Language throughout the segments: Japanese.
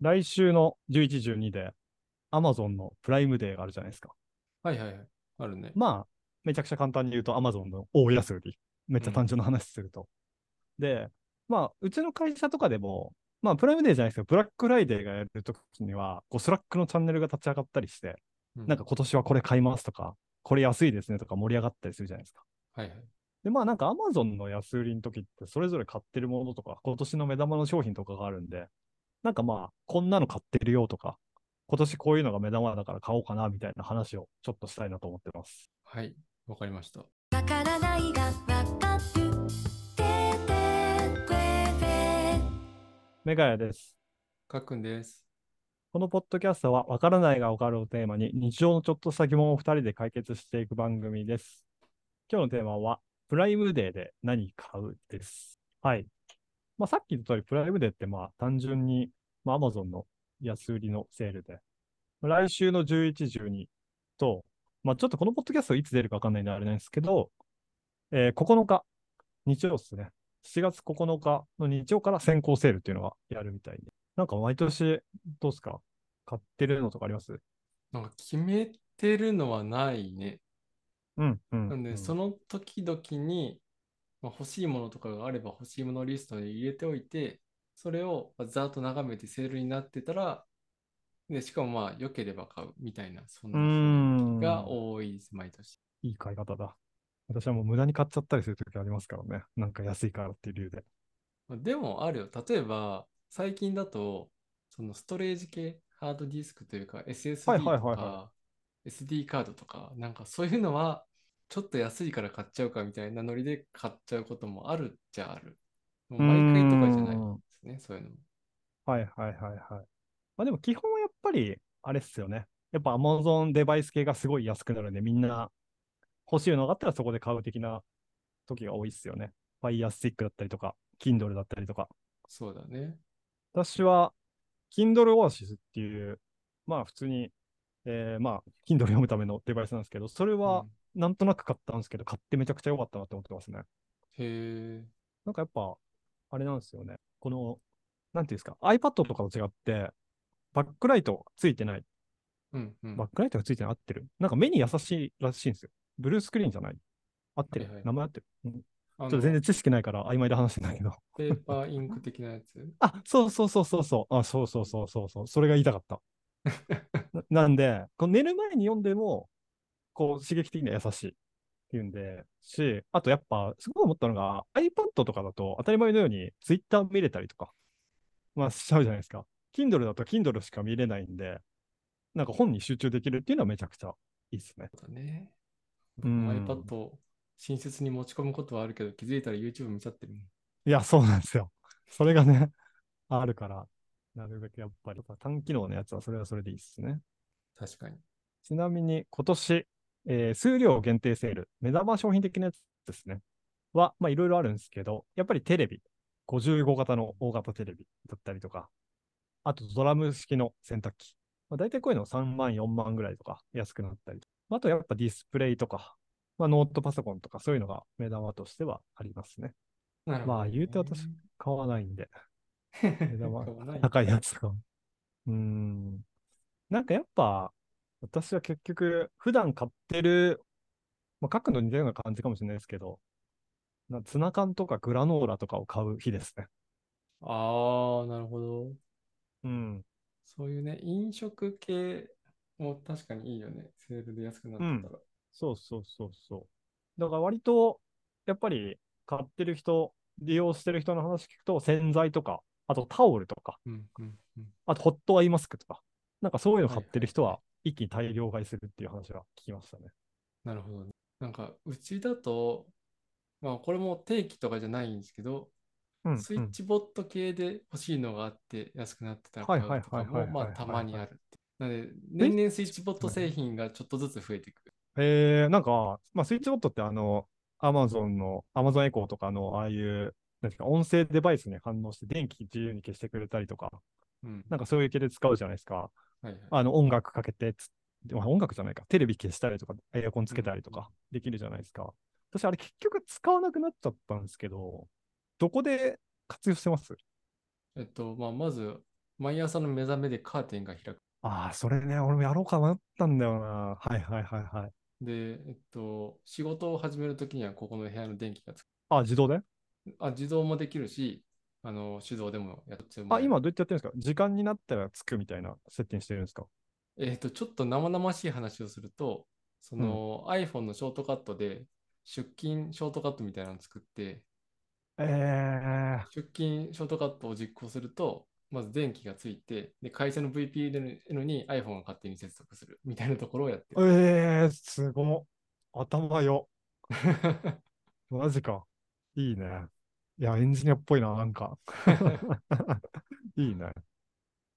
来週の11、12で Amazon のプライムデーがあるじゃないですか。はいはいはい。あるね。まあ、めちゃくちゃ簡単に言うと Amazon の大安売り。めっちゃ単純な話すると。で、まあ、うちの会社とかでも、まあ、プライムデーじゃないですけど、ブラックフライデーがやるときには、こう、 Slack のチャンネルが立ち上がったりして、うなんか、今年はこれ買いますとか、これ安いですねとか盛り上がったりするじゃないですか。はいはい。で、まあなんか Amazon の安売りの時ってそれぞれ買ってるものとか、今年の目玉の商品とかがあるんで、なんかまあ、こんなの買ってるよとか、今年こういうのが目玉だから買おうかなみたいな話をちょっとしたいなと思ってます。はい。わかりました。わからないがわかるメガヤです。かっくんです。このポッドキャストは、わからないがわかるをテーマに、日常のちょっとした疑問を2人で解決していく番組です。今日のテーマは、プライムデーで何買うです。はい。まあ、さっき言った通り、プライムデーって、まあ、単純に、まあ、Amazon の安売りのセールで、来週の11、12と、まあ、ちょっとこのポッドキャストいつ出るかわかんないんであれなんですけど、えー9日、日曜ですね。7月9日の日曜から先行セールっていうのがやるみたいで。なんか毎年、どうですか？買ってるのとかあります？なんか決めてるのはないね。うん、うん。なんで、うんその時々に、まあ、欲しいものとかがあれば欲しいものリストに入れておいて、それをまあざーっと眺めてセールになってたら、で、しかもまあ、良ければ買うみたいな、そんなが多いです、毎年。いい買い方だ。私はもう無駄に買っちゃったりするときありますからね。なんか安いからっていう理由で。まあでもあるよ。例えば、最近だと、そのストレージ系、ハードディスクというか SSD とはいはいはいはか SD カードとか、なんかそういうのは、ちょっと安いから買っちゃうかみたいなノリで買っちゃうこともあるっちゃある。もう毎回とかじゃないですね、そういうのも。はいはいはいはい。まあでも基本はやっぱり、あれっすよね。やっぱ Amazon デバイス系がすごい安くなるんで、みんな欲しいのがあったらそこで買う的な時が多いっすよね。Fire Stick だったりとか、Kindle だったりとか。そうだね。私は Kindle Oasis っていう、まあ普通に、えーまあ Kindle 読むためのデバイスなんですけど、それはうんなんとなく買ったんですけど、買ってめちゃくちゃ良かったなって思ってますね。へえ。なんかやっぱ、あれなんですよね。この、なんていうんですか、iPad とかと違って、バックライトついてない。うんうん。バックライトがついてない合ってる？なんか目に優しいらしいんですよ。ブルースクリーンじゃない合ってる。はいはい名前合ってる。うんちょっと全然知識ないから曖昧で話してんだけど。ペーパーインク的なやつ？あ、そうそうそうそうそう。あ、そうそうそうそうそう。それが言いたかった。ななんで、こう寝る前に読んでも、こう刺激的には優しいっていうんで、し、あとやっぱ、すごい思ったのが、iPad とかだと当たり前のように Twitter 見れたりとか、まあしちゃうじゃないですか。Kindle だと Kindle しか見れないんで、なんか本に集中できるっていうのはめちゃくちゃいいですね。そうだね。僕うんも iPad を親切に持ち込むことはあるけど、気づいたら YouTube 見ちゃってる。いや、そうなんですよ。それがね、あるから、なるべくやっぱり単機能のやつはそれはそれでいいですね。確かに。ちなみに今年、えー数量限定セール、目玉商品的なやつですね。は、まあいろいろあるんですけど、やっぱりテレビ、55型の大型テレビだったりとか、あとドラム式の洗濯機。まあ、大体こういうの3万、4万ぐらいとか安くなったり。あとやっぱディスプレイとか、まあノートパソコンとかそういうのが目玉としてはありますね。なるほど、まあ言うて私買わないんで、目玉高いやつとか。うーん。なんかやっぱ、私は結局、普段買ってる、まあ、書くの似たような感じかもしれないですけど、なツナ缶とかグラノーラとかを買う日ですね。ああ、なるほど。うん。そういうね、飲食系も確かにいいよね。セールで安くなってたら。そうそうそうそう。だから割と、やっぱり買ってる人、利用してる人の話聞くと、洗剤とか、あとタオルとか、うんうんうん。あとホットアイマスクとか、なんかそういうの買ってる人はいは、一気に大量買いするっていう話は聞きましたね。なるほどね。なんか、うちだと、まあ、これも定期とかじゃないんですけど、うん、スイッチボット系で欲しいのがあって安くなってたら買うとかも、まあ、たまにある。なので、年々スイッチボット製品がちょっとずつ増えていく。えー、なんか、まあ、スイッチボットってあの、アマゾンの、アマゾンエコーとかの、ああいう、なんていうか、音声デバイスに反応して電気自由に消してくれたりとか、うん。なんかそういう系で使うじゃないですか。はいはい。あの、音楽かけて音楽じゃないか、テレビ消したりとか、エアコンつけたりとかできるじゃないですか。私、あれ結局使わなくなっちゃったんですけど、どこで活用してます？えっと、まあ、まず、毎朝の目覚めでカーテンが開く。ああ、それね、俺もやろうかなったんだよな。はいはいはいはい。で、えっと、仕事を始めるときにはここの部屋の電気がつく。あ、自動で？あ、自動もできるし、あの、手動でもやってもあ、今どうやってやってるんですか？時間になったらつくみたいな設定にしてるんですか？えっと、ちょっと生々しい話をすると、その、iPhone のショートカットで出勤ショートカットみたいなのを作って、え出勤ショートカットを実行すると、まず電気がついて、で、会社の VPN に iPhone が勝手に接続するみたいなところをやってー、る。えー、すごっ。頭よ。マジか。いいね。いや、エンジニアっぽいな、なんか。いいね。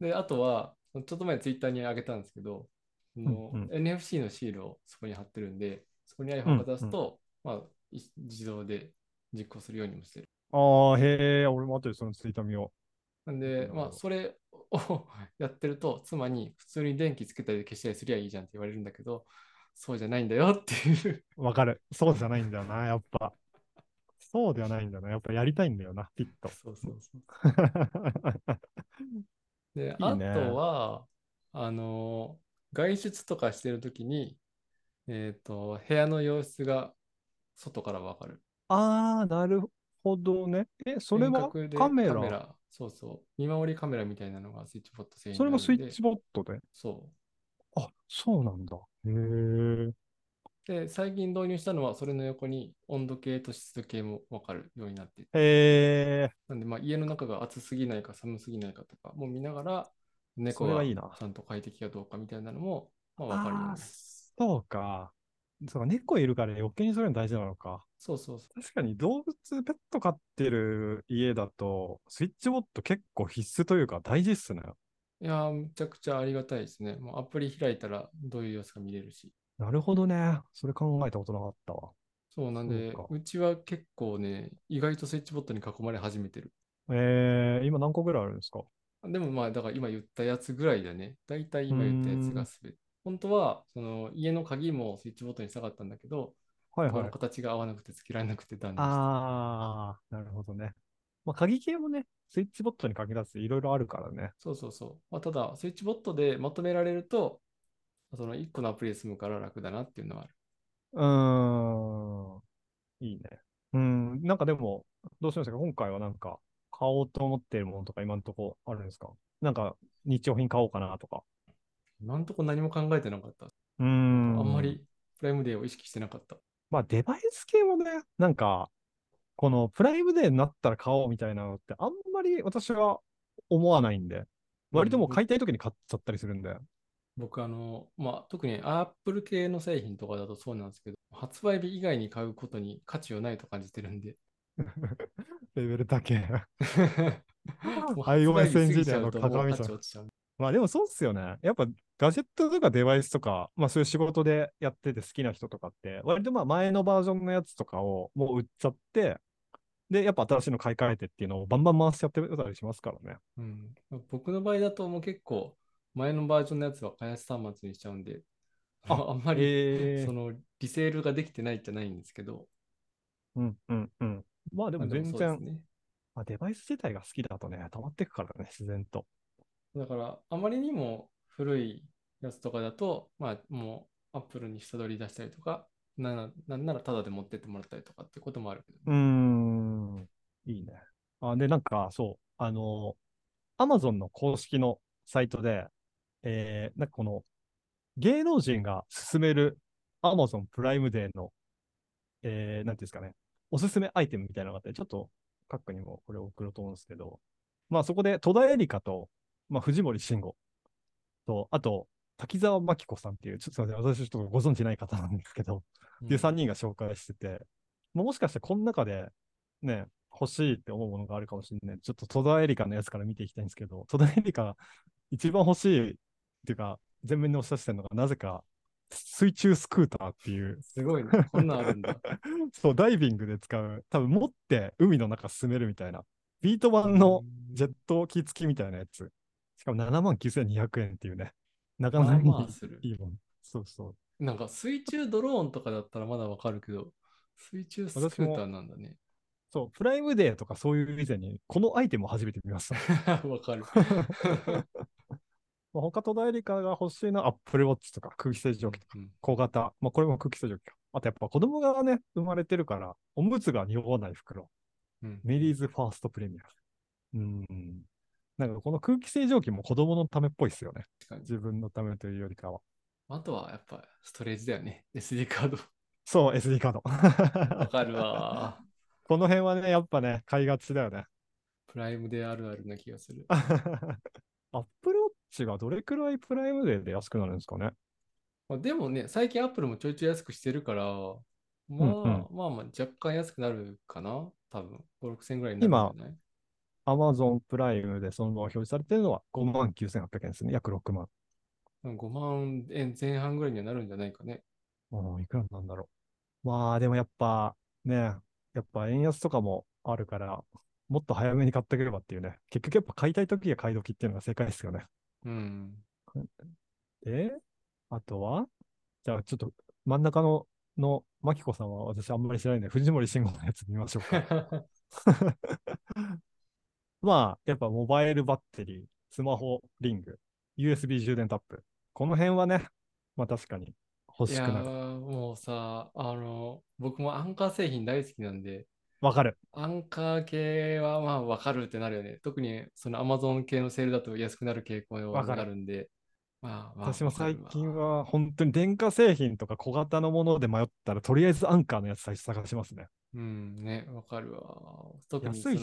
で、あとは、ちょっと前ツイッターに上げたんですけど、そのうんうん NFC のシールをそこに貼ってるんで、そこに iPhone をかざすと、まあ、い自動で実行するようにもしてる。ああ、へえ、俺も後でそのツイート見よなんで、まあ、それを やってると、妻に普通に電気つけたり消したりすりゃいいじゃんって言われるんだけど、そうじゃないんだよっていう。う。わかる。そうじゃないんだよな、やっぱ。そうではないんだよな。やっぱやりたいんだよな、ピッと。そうそうそう。で、いいあねとは、あの、外出とかしてるときに、えっ、と、部屋の様子が外からわかる。ああ、なるほどね。え、それはカメラ？そうそう。見守りカメラみたいなのがスイッチボット製品それもスイッでチボットで？そあ、そうなんだ。へえ。う。で、最近導入したのは、それの横に温度計と湿度計もわかるようになっていてへえ。なんで、まあ、家の中が暑すぎないか寒すぎないかとかも見ながら、猫がちゃんと快適かどうかみたいなのも、まあ、わかるようにそうか。そうか、猫いるから余計にそれが大事なのか。そうそうそう。確かに動物、ペット飼ってる家だと、スイッチボット結構必須というか大事っすね。いやー、むちゃくちゃありがたいですね。もうアプリ開いたらどういう様子が見れるし。なるほどね。それ考えたことなかったわ。そうなんで、そうかうちは結構ね、意外とスイッチボットに囲まれ始めてる。えー、今何個ぐらいあるんですか？でもまあ、だから今言ったやつぐらいだね。だいたい今言ったやつがすべて。本当は、その家の鍵もスイッチボットにしたかったんだけど、はいはい。形が合わなくてつけられなくて断念した。あー、なるほどね。まあ、鍵系もね、スイッチボットに限らずいろいろあるからね。そうそうそう。まあ、ただ、スイッチボットでまとめられると、その1個のアプリで済むから楽だなっていうのはある。うーん。いいね。うん。なんかでも、どうしました？か今回はなんか、買おうと思っているものとか今んとこあるんですか？なんか、日用品買おうかなとか。今んとこ何も考えてなかった。うーん。あんまりプライムデーを意識してなかった。まあ、デバイス系もね、なんか、このプライムデーになったら買おうみたいなのって、あんまり私は思わないんで、割ともう買いたい時に買っちゃったりするんで。僕、あの、まあ、特に Apple 系の製品とかだとそうなんですけど、発売日以外に買うことに価値はないと感じてるんで。レベルだけ。もう iOS エンジニアの鏡じゃん。まあでもそうっすよね。やっぱガジェットとかデバイスとか、まあそういう仕事でやってて好きな人とかって、割とまあ前のバージョンのやつとかをもう売っちゃって、で、やっぱ新しいの買い替えてっていうのをバンバン回しちゃってたりしますからね。うん、僕の場合だともう結構前のバージョンのやつは開発端末にしちゃうんで、あ んまり、えそのリセールができてないじゃないんですけど、うんうんうん。まあでも全然、そうですね。まあ、デバイス自体が好きだとね、溜まっていくからね、自然と。だから、あまりにも古いやつとかだと、まあ、もう Apple に下取り出したりとか、ななんならタダで持ってってもらったりとかってこともあるけど、うーん、いいね。あ、で、なんか、そう、あの、Amazon の公式のサイトで、えー、なんかこの、芸能人が勧める Amazon プライムデーの、えー、なんていうんですかね、おすすめアイテムみたいなのがあって、ちょっと、カックにもこれを送ろうと思うんですけど、まあそこで戸田恵梨香と、まあ藤森慎吾と、あと、滝沢真紀子さんっていう、ちょっとすみません、私ちょっとご存知ない方なんですけど、っていう3人が紹介してて、まあもしかしてこの中でね、欲しいって思うものがあるかもしれない。ちょっと戸田恵梨香のやつから見ていきたいんですけど、戸田恵梨香が一番欲しいっていうか、前面に押し出してるのが、なぜか水中スクーターっていう、すごいね。こんなんあるんだ。そう、ダイビングで使う、多分持って海の中進めるみたいな、ビート版のジェット機付きみたいなやつ。しかも7万9200円っていうね、なかなかいいもん。そうそう。なんか水中ドローンとかだったらまだわかるけど、水中スクーターなんだね。そう、プライムデーとかそういう以前に、このアイテムを初めて見ました。わかる。まあ、他戸田恵梨香が欲しいのは Apple Watch とか空気清浄機とかうん小型。まあこれも空気清浄機か。あとやっぱ子供がね、生まれてるから、おむつが匂わない袋。うんメリーズファーストプレミアム。うん。なんかこの空気清浄機も子供のためっぽいっすよね。自分のためというよりかは。あとはやっぱストレージだよね。SD カード。そう、SD カード。わかるわ。この辺はね、やっぱね、買いがちだよね。プライムであるあるな気がする。アップルウォッチがどれくらいプライムデーで安くなるんですかね？まあ、でもね、最近アップルもちょいちょい安くしてるから、まあ、うんうんまあまあ若干安くなるかな？多分。5、6千ぐらいになるんじゃない ?Amazon プライムでそのまま表示されてるのは59,800円ですね。約6万。5万円前半ぐらいにはなるんじゃないかね。うん、いくらなんだろう。まあ、でもやっぱね、やっぱ円安とかもあるから、もっと早めに買ってくればっていうね。結局やっぱ買いたい時が買い時っていうのが正解ですよね。うん。で、あとは？じゃあちょっと真ん中の、の、マキコさんは私あんまり知らないんで、藤森慎吾のやつ見ましょうか。まあ、やっぱモバイルバッテリー、スマホリング、USB 充電タップ。この辺はね、まあ確かに欲しくなる。ーもうさ、あの、僕もアンカー製品大好きなんで、わかる。アンカー系はまあ分かるってなるよね。特にその Amazon 系のセールだと安くなる傾向にわかるなるんで、まあまあ私も最近わは本当に電化製品とか小型のもので迷ったら、とりあえずアンカーのやつ最初探しますね。うん、ね、わかるわ。特にその。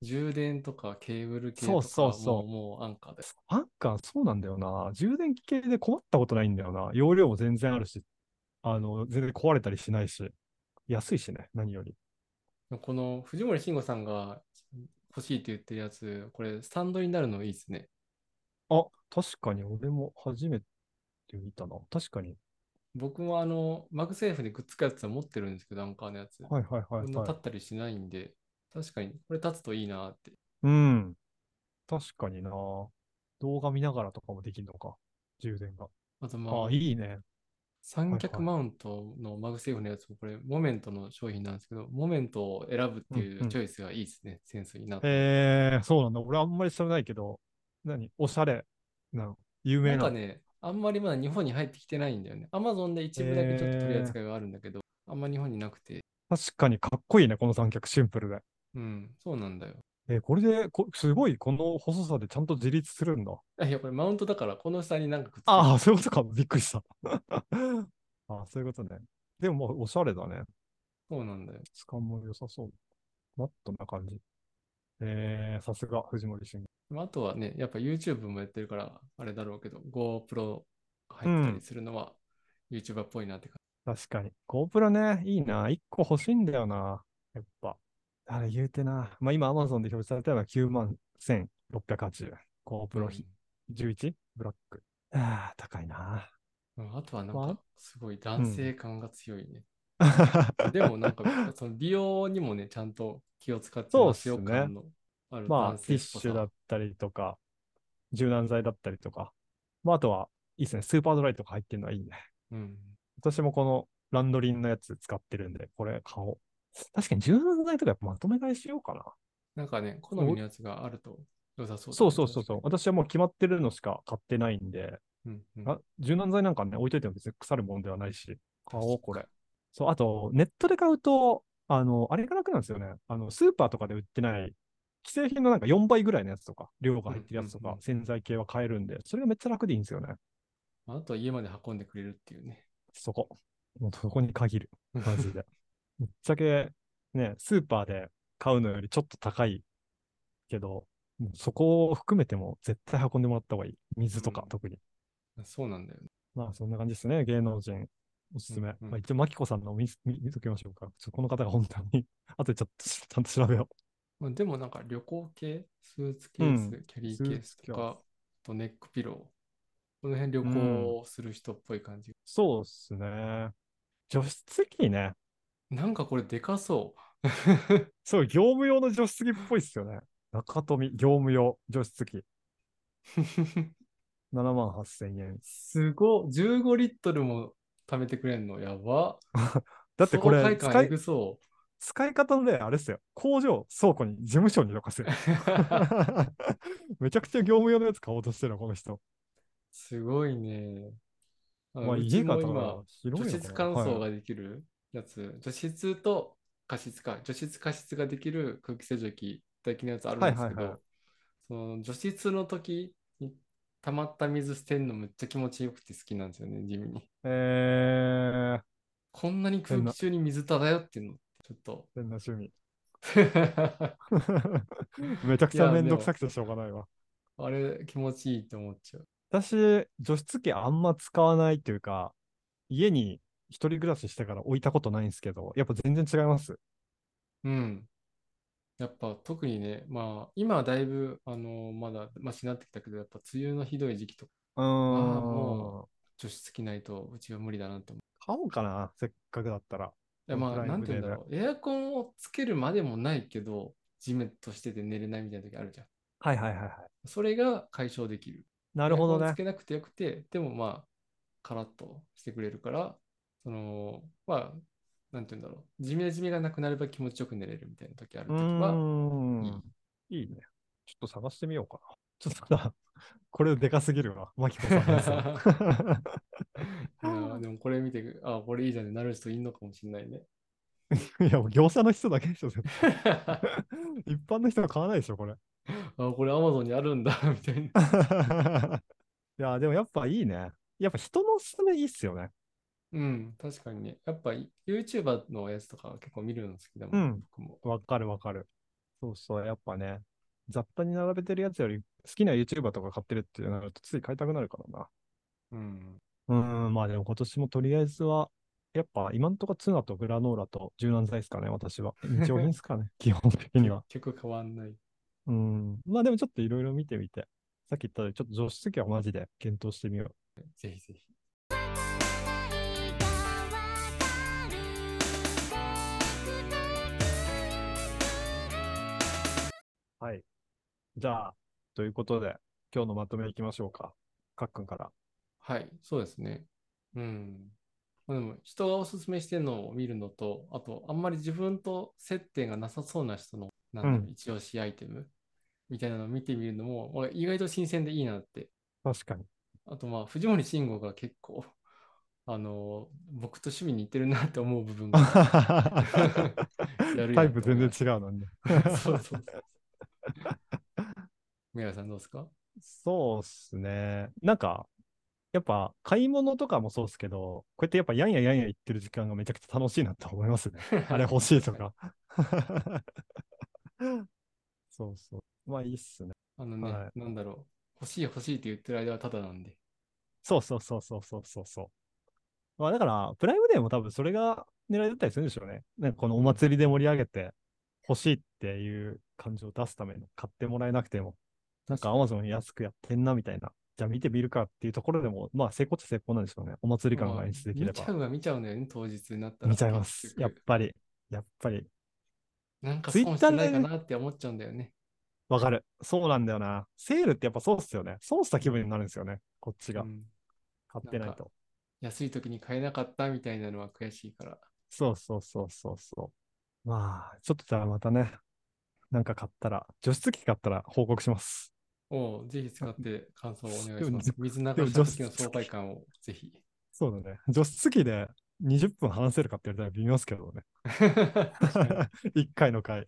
充電とかケーブル系とかそうそうそうもうアンカーです。アンカーそうなんだよな。充電器系で困ったことないんだよな。容量も全然あるし、あの、全然壊れたりしないし、安いしね、何より。この藤森慎吾さんが欲しいって言ってるやつ、これスタンドになるのいいですね。あ、確かに俺も初めて見たな。確かに。僕もあの、 MagSafe でくっつくやつは持ってるんですけど、 Anker のやつ。はいはいはいはい立。ったりしないんで、確かにこれ立つといいなって。うん。確かにな。動画見ながらとかもできるのか。充電が。あとまあ、あ、いいね。三脚マウントの MagSafe のやつもこれ、 Moment の商品なんですけど、 Moment を選ぶっていうんううんチョイスがいいですね、センスになって。えー、そうなんだ。俺あんまり知らないけど、何？おしゃれなの有名なのなんかね、あんまりまだ日本に入ってきてないんだよね。アマゾンで一部だけちょっと取り扱いがあるんだけど、あんま日本になくて。確かにかっこいいね、この三脚シンプルで。うん、そうなんだよ。えーこれでこ、すごいこの細さでちゃんと自立するんだ。あいや、これマウントだから、この下になんかくっつけてああ、そういうことか。びっくりした。ああ、そういうことね。でももうおしゃれだね。そうなんだよ。質感も良さそう。マットな感じ。えー、さすが藤森慎まああとはね、やっぱ YouTube もやってるから、あれだろうけど、GoPro 入ってたりするのは YouTuber っぽいなって感確かに。GoPro ね、いいな。1個欲しいんだよな。やっぱ。あれ言うてな。まあ今 Amazon で表示されたのは9万1680円。GoPro じ。11? ブラック。ああ、高いな。うんあとはなんまあか、すごい男性感が強いね。でもなんか、その美容にもね、ちゃんと気を使ってますよそうっすね感のあるまあ、男ティッシュだったりとか、柔軟剤だったりとか。まあ、あとは、いいですね。スーパードライとか入ってるのはいいね。うん。私もこのランドリーのやつ使ってるんで、これ買おう。確かに柔軟剤とかやっぱまとめ買いしようかな。なんかね、好みのやつがあると良さそうだねそうそうそうそう。私はもう決まってるのしか買ってないんで、にうんうんあ柔軟剤なんかね、置いといても別に腐るものではないし、買おう、これ。そう、あと、ネットで買うと、あの、あれが楽なんですよね。あの、スーパーとかで売ってない、既製品のなんか4倍ぐらいのやつとか、量が入ってるやつとうんうんう、んか洗剤系は買えるんで、それがめっちゃ楽でいいんですよね。あとは家まで運んでくれるっていうね。そこ。もうそこに限る。マジで。ぶっちゃけ、ね、スーパーで買うのよりちょっと高いけど、もうそこを含めても絶対運んでもらった方がいい。水とかうん特に。そうなんだよね。まあそんな感じですね、芸能人。おすすめ。うんうんまあ、一応、マキコさんのを見見見ときましょうか。ちょこの方が本当に、あとちょっとちゃんと調べよまあ、でもなんか旅行系、スーツケース、うんキャリーケースとか、あとネックピロー。この辺旅行する人っぽい感じ。う。そうっすね。除湿機ね。なんかこれでかそ そう、業務用の除湿機っぽいっすよね。中富、業務用除湿機。う。7万8000円。すごっ !15 リットルも貯めてくれんの？やば。だってこれ使い、使い方の例、あれっすよ。工場、倉庫に、事務所にとかすよ。めちゃくちゃ業務用のやつ買おうとしてるの、この人。すごいね。あまあ、う家が広いのかな除湿乾燥はいができるやつ、除湿と加湿か、除湿加湿ができる空気清浄機的なやつあるんですけはいはいはいど、その除湿の時に溜まった水捨てんのめっちゃ気持ちよくて好きなんですよね、地味に。えー、こんなに空気中に水漂ってんの？ちょっと。変な趣味。めちゃくちゃめんどくさくてしょうがないわ。あれ気持ちいいって思っちゃう。私、除湿機あんま使わないっていうか、家に一人暮らししてから置いたことないんですけど、やっぱ全然違います。うん。やっぱ特にね、まあ今はだいぶあのまだマシになってきたけど、やっぱ梅雨のひどい時期とかうーん。も除湿機ないとうちは無理だなって思う。買おうかな、せっかくだったら。いやまあなんて言うんだろう。エアコンをつけるまでもないけど、ジメッとしてて寝れないみたいな時あるじゃん。はいはいはいはい。それが解消できる。なるほどねエアコンつ。けなくてよくて、でもまあ、カラッとしてくれるから、その、まあ、なんて言うんだろう。ジメジメがなくなれば気持ちよく寝れるみたいな時あるう時は、ーん。いいね。ちょっと探してみようかな。ちょっとただ、これでかすぎるわ。マキコさんのやつは いやでもこれ見て、あ、これいいじゃんってなる人いるのかもしれないね。いや、もう業者の人だけでしょ、絶対一般の人は買わないでしょ、これ。あ、これ Amazon にあるんだ、みたいな。いや、でもやっぱいいね。やっぱ人のおすすめいいっすよね。うん、確かにね。やっぱ YouTuber のやつとか結構見るの好きだもん、うん僕も。わかるわかる。そうそう、やっぱね、雑多に並べてるやつより好きな YouTuber とか買ってるってなるとつい買いたくなるからな。うん。うーん、まあでも今年もとりあえずは、やっぱ今んとこツナとグラノーラと柔軟剤ですかね、私は。日用品ですかね、基本的には。結局変わんない。うん。まあでもちょっといろいろ見てみて、さっき言ったようにちょっと除湿機はマジで検討してみよう。ぜひぜひ。はい。じゃあ、ということで、今日のまとめいきましょうか。かっくんから。はい、そうですね。うん。まあでも、人がおすすめしてるのを見るのと、あと、あんまり自分と接点がなさそうな人の、なんだ一押しアイテム？みたいなのを見てみるのも、まあ意外と新鮮でいいなって。確かに。あと、まあ、藤森慎吾が結構、あの、僕と趣味に似てるなって思う部分が タイプ全然違うのにね。そうそうそう。宮谷さんどうですか？そうっすね。なんか、やっぱ買い物とかもそうっすけど、こうやってやっぱやんややんや言ってる時間がめちゃくちゃ楽しいなと思いますね。あれ欲しいとか。そうそう。まあいいっすね。あのね、はなんだろう。欲しい欲しいって言ってる間はただなんで。そうそうそうそうそうそうそう。まあだから、プライムデーも多分それが狙いだったりするんでしょうね。なんかこのお祭りで盛り上げて欲しいっていう感情を出すための買ってもらえなくても、なんか Amazon 安くやってんなみたいな。じゃあ見てみるかっていうところでも、まあ成功っちゃ成功なんでしょうね。お祭り感が演出できれば見ちゃ。うは見ちゃうんだよね、当日になったら。見ちゃいます。やっぱり。やっぱり。なんか損してないかなって思っちゃうんだよね。わかる。そうなんだよな。セールってやっぱそうっすよね。損した気分になるんですよね。こっちがう。ん買ってないと。安い時に買えなかったみたいなのは悔しいから。そうそうそうそうそう。まあ、ちょっとじゃあまたね、なんか買ったら、除湿機買ったら報告します。おうぜひ使って感想をお願いします。水流もした時の爽快感をぜひ。そうだね。除湿機で20分話せるかって言われたら微妙ですけどね。確かに 1回の回。